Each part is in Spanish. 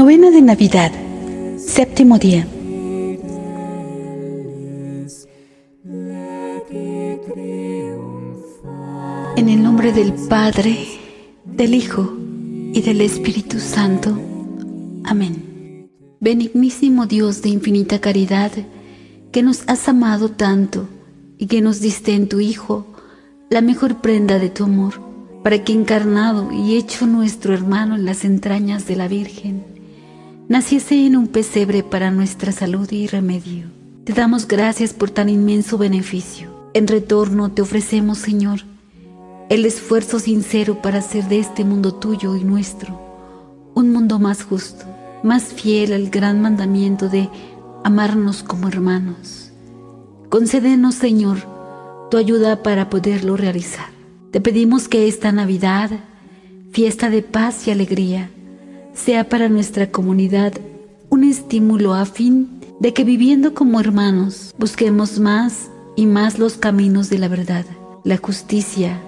Novena de Navidad, séptimo día. En el nombre del Padre, del Hijo y del Espíritu Santo. Amén. Benignísimo Dios de infinita caridad, que nos has amado tanto y que nos diste en tu Hijo la mejor prenda de tu amor, para que encarnado y hecho nuestro hermano en las entrañas de la Virgen, naciese en un pesebre para nuestra salud y remedio. Te damos gracias por tan inmenso beneficio. En retorno te ofrecemos, Señor, el esfuerzo sincero para hacer de este mundo tuyo y nuestro un mundo más justo, más fiel al gran mandamiento de amarnos como hermanos. Concédenos, Señor, tu ayuda para poderlo realizar. Te pedimos que esta Navidad, fiesta de paz y alegría, sea para nuestra comunidad un estímulo a fin de que viviendo como hermanos busquemos más y más los caminos de la verdad, la justicia,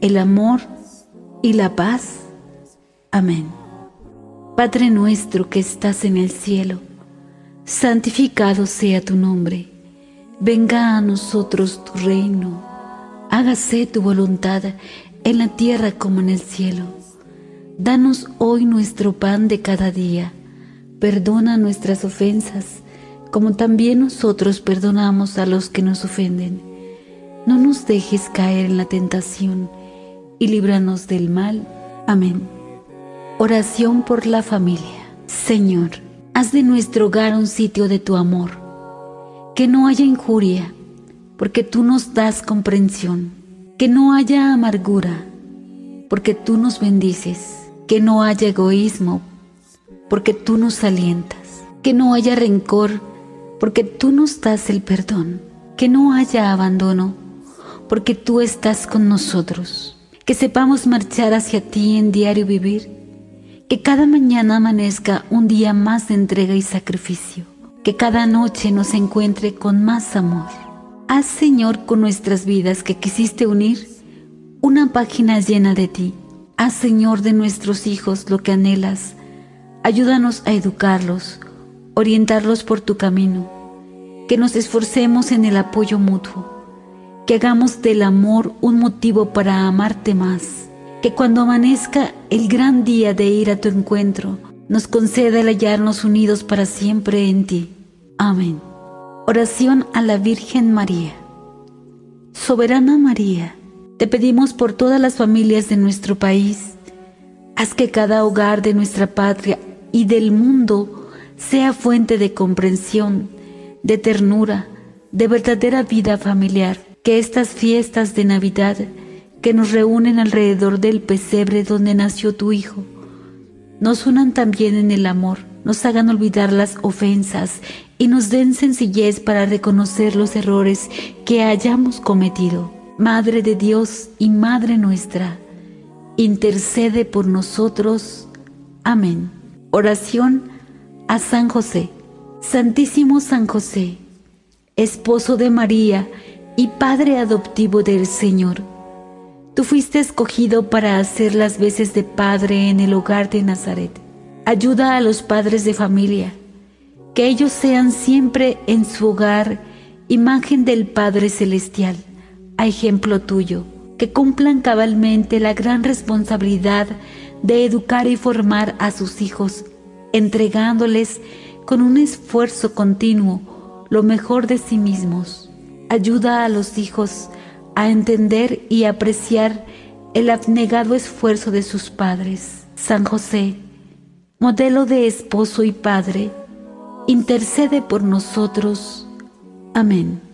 el amor y la paz. Amén. Padre nuestro que estás en el cielo, santificado sea tu nombre, venga a nosotros tu reino, hágase tu voluntad en la tierra como en el cielo. Danos hoy nuestro pan de cada día. Perdona nuestras ofensas, como también nosotros perdonamos a los que nos ofenden. No nos dejes caer en la tentación y líbranos del mal. Amén. Oración por la familia. Señor, haz de nuestro hogar un sitio de tu amor. Que no haya injuria, porque tú nos das comprensión. Que no haya amargura, porque tú nos bendices que no haya egoísmo, porque tú nos alientas, que no haya rencor, porque tú nos das el perdón, que no haya abandono, porque tú estás con nosotros, que sepamos marchar hacia ti en diario vivir, que cada mañana amanezca un día más de entrega y sacrificio, que cada noche nos encuentre con más amor. Haz, Señor, con nuestras vidas que quisiste unir una página llena de ti Haz, Señor, de nuestros hijos lo que anhelas. Ayúdanos a educarlos, orientarlos por tu camino, que nos esforcemos en el apoyo mutuo, que hagamos del amor un motivo para amarte más, que cuando amanezca el gran día de ir a tu encuentro, nos conceda el hallarnos unidos para siempre en ti. Amén. Oración a la Virgen María. Soberana María, te pedimos por todas las familias de nuestro país. Haz que cada hogar de nuestra patria y del mundo sea fuente de comprensión, de ternura, de verdadera vida familiar. Que estas fiestas de Navidad que nos reúnen alrededor del pesebre donde nació tu Hijo, nos unan también en el amor, nos hagan olvidar las ofensas y nos den sencillez para reconocer los errores que hayamos cometido. Madre de Dios y Madre nuestra, intercede por nosotros. Amén. Oración a San José. Santísimo San José, esposo de María y Padre adoptivo del Señor, tú fuiste escogido para hacer las veces de Padre en el hogar de Nazaret. Ayuda a los padres de familia, que ellos sean siempre en su hogar imagen del Padre Celestial a ejemplo tuyo, que cumplan cabalmente la gran responsabilidad de educar y formar a sus hijos, entregándoles con un esfuerzo continuo lo mejor de sí mismos. Ayuda a los hijos a entender y apreciar el abnegado esfuerzo de sus padres. San José, modelo de esposo y padre, intercede por nosotros. Amén.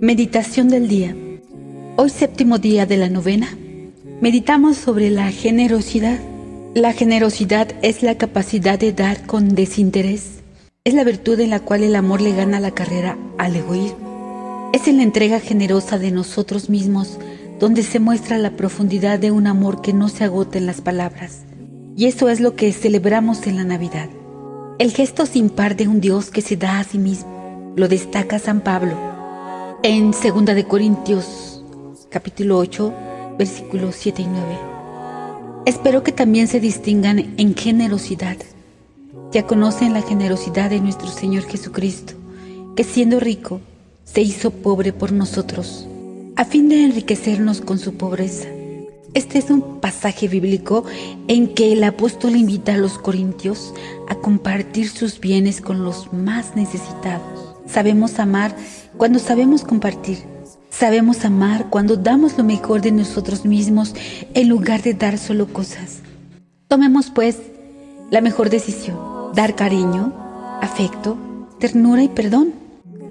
Meditación del día. Hoy séptimo día de la novena. Meditamos sobre la generosidad. La generosidad es la capacidad de dar con desinterés. Es la virtud en la cual el amor le gana la carrera al egoísmo. Es en la entrega generosa de nosotros mismos donde se muestra la profundidad de un amor que no se agota en las palabras. Y eso es lo que celebramos en la Navidad. El gesto sin par de un Dios que se da a sí mismo. Lo destaca San Pablo en 2 de Corintios capítulo 8 versículos 7 y 9. Espero que también se distingan en generosidad. Ya conocen la generosidad de nuestro Señor Jesucristo, que siendo rico, se hizo pobre por nosotros, a fin de enriquecernos con su pobreza. Este es un pasaje bíblico en que el apóstol invita a los corintios a compartir sus bienes con los más necesitados. Sabemos amar cuando sabemos compartir. Sabemos amar cuando damos lo mejor de nosotros mismos en lugar de dar solo cosas. Tomemos pues la mejor decisión, dar cariño, afecto, ternura y perdón,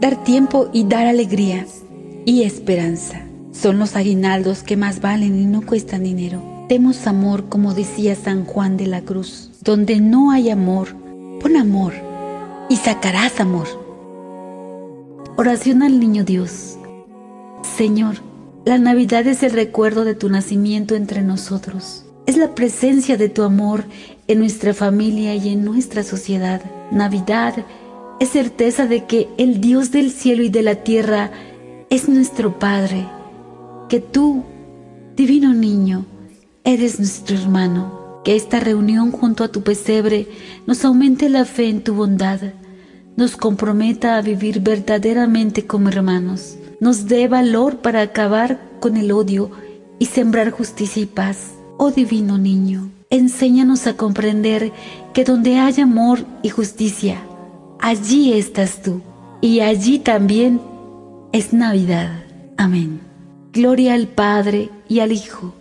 dar tiempo y dar alegría y esperanza. Son los aguinaldos que más valen y no cuestan dinero. Demos amor como decía San Juan de la Cruz. Donde no hay amor, pon amor y sacarás amor. Oración al Niño Dios. Señor, la Navidad es el recuerdo de tu nacimiento entre nosotros. Es la presencia de tu amor en nuestra familia y en nuestra sociedad. Navidad es certeza de que el Dios del cielo y de la tierra es nuestro Padre, que tú, divino niño, eres nuestro hermano. Que esta reunión junto a tu pesebre nos aumente la fe en tu bondad, nos comprometa a vivir verdaderamente como hermanos nos dé valor para acabar con el odio y sembrar justicia y paz. Oh divino niño, enséñanos a comprender que donde hay amor y justicia, allí estás tú y allí también es Navidad. Amén. Gloria al Padre y al Hijo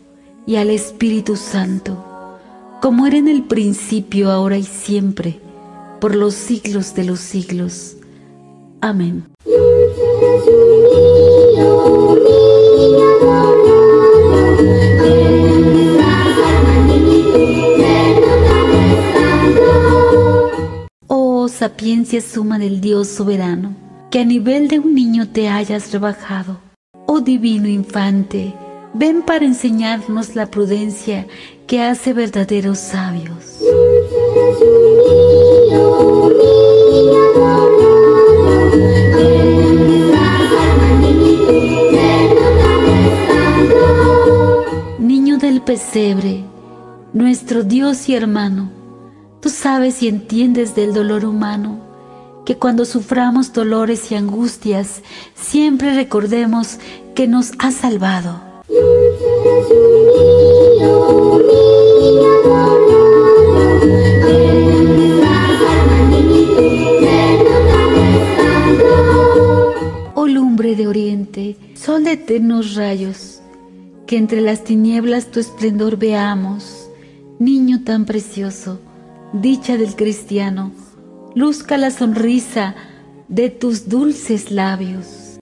y al Espíritu Santo, como era en el principio, ahora y siempre, por los siglos de los siglos. Amén. Oh sapiencia suma del Dios soberano, que a nivel de un niño te hayas rebajado. Oh divino infante, ven para enseñarnos la prudencia que hace verdaderos sabios. Pesebre, nuestro Dios y hermano, tú sabes y entiendes del dolor humano, que cuando suframos dolores y angustias, siempre recordemos que nos ha salvado. Eternos rayos, que entre las tinieblas tu esplendor veamos, niño tan precioso, dicha del cristiano, luzca la sonrisa de tus dulces labios.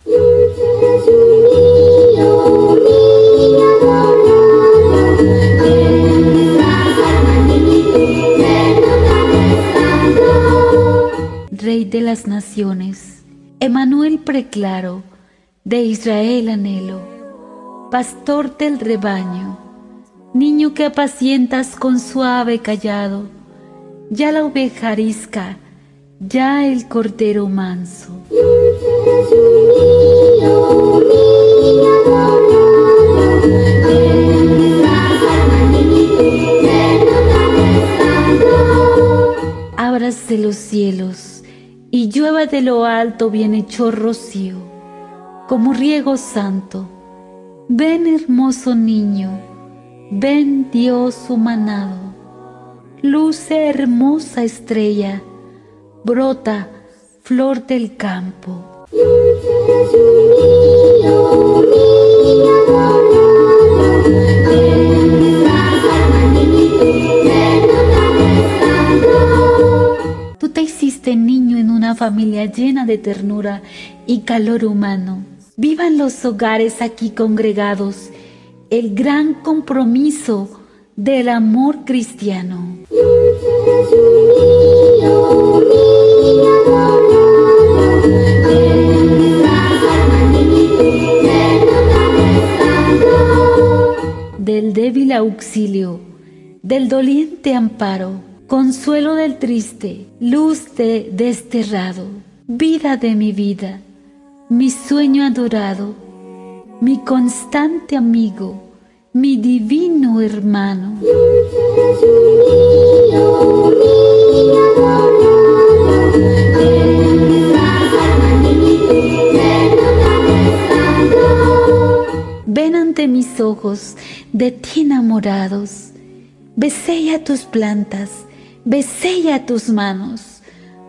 Rey de las naciones, Emanuel preclaro, de Israel anhelo pastor del rebaño, niño que apacientas con suave callado, ya la oveja arisca, ya el cordero manso. Ábrase los cielos y llueva de lo alto bienhechor rocío, como riego santo. Ven hermoso niño, ven Dios humanado, luce hermosa estrella, brota flor del campo. Tú te hiciste niño en una familia llena de ternura y calor humano Vivan los hogares aquí congregados. El gran compromiso del amor cristiano. Del débil auxilio, del doliente amparo, consuelo del triste, luz de desterrado, vida de mi vida, mi sueño adorado, mi constante amigo, mi divino hermano. Ven ante mis ojos de ti enamorados, besella tus plantas, besella tus manos,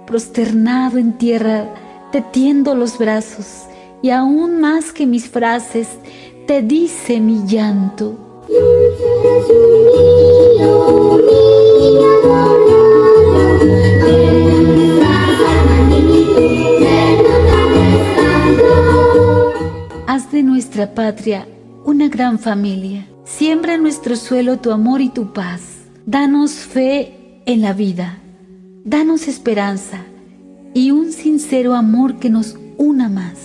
prosternado en tierra, te tiendo los brazos, y aún más que mis frases, te dice mi llanto. Haz de nuestra patria una gran familia. Siembra en nuestro suelo tu amor y tu paz. Danos fe en la vida. Danos esperanza y un sincero amor que nos una más.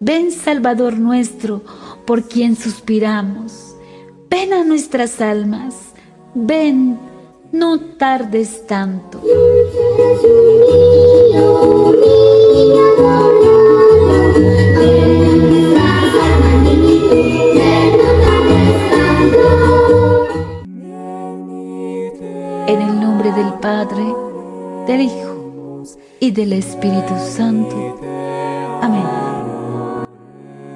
Ven Salvador nuestro, por quien suspiramos. Ven a nuestras almas. Ven, no tardes tanto. Del Padre, del Hijo y del Espíritu Santo. Amén.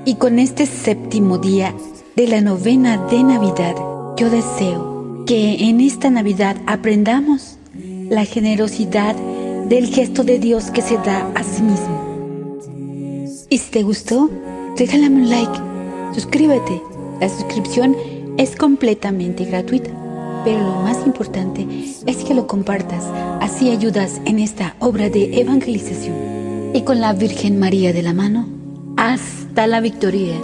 Y con este séptimo día de la novena de Navidad, yo deseo que en esta Navidad aprendamos la generosidad del gesto de Dios que se da a sí mismo. Y si te gustó, regálame un like, suscríbete. La suscripción es completamente gratuita pero lo más importante es que lo compartas, así ayudas en esta obra de evangelización. Y con la Virgen María de la mano, hasta la victoria.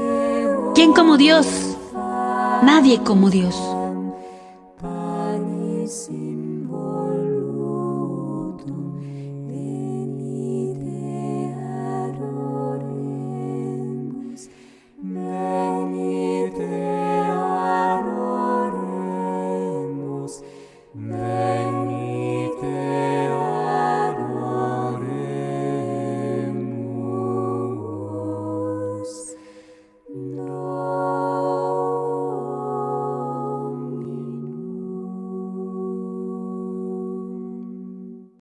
¿Quién como Dios? Nadie como Dios.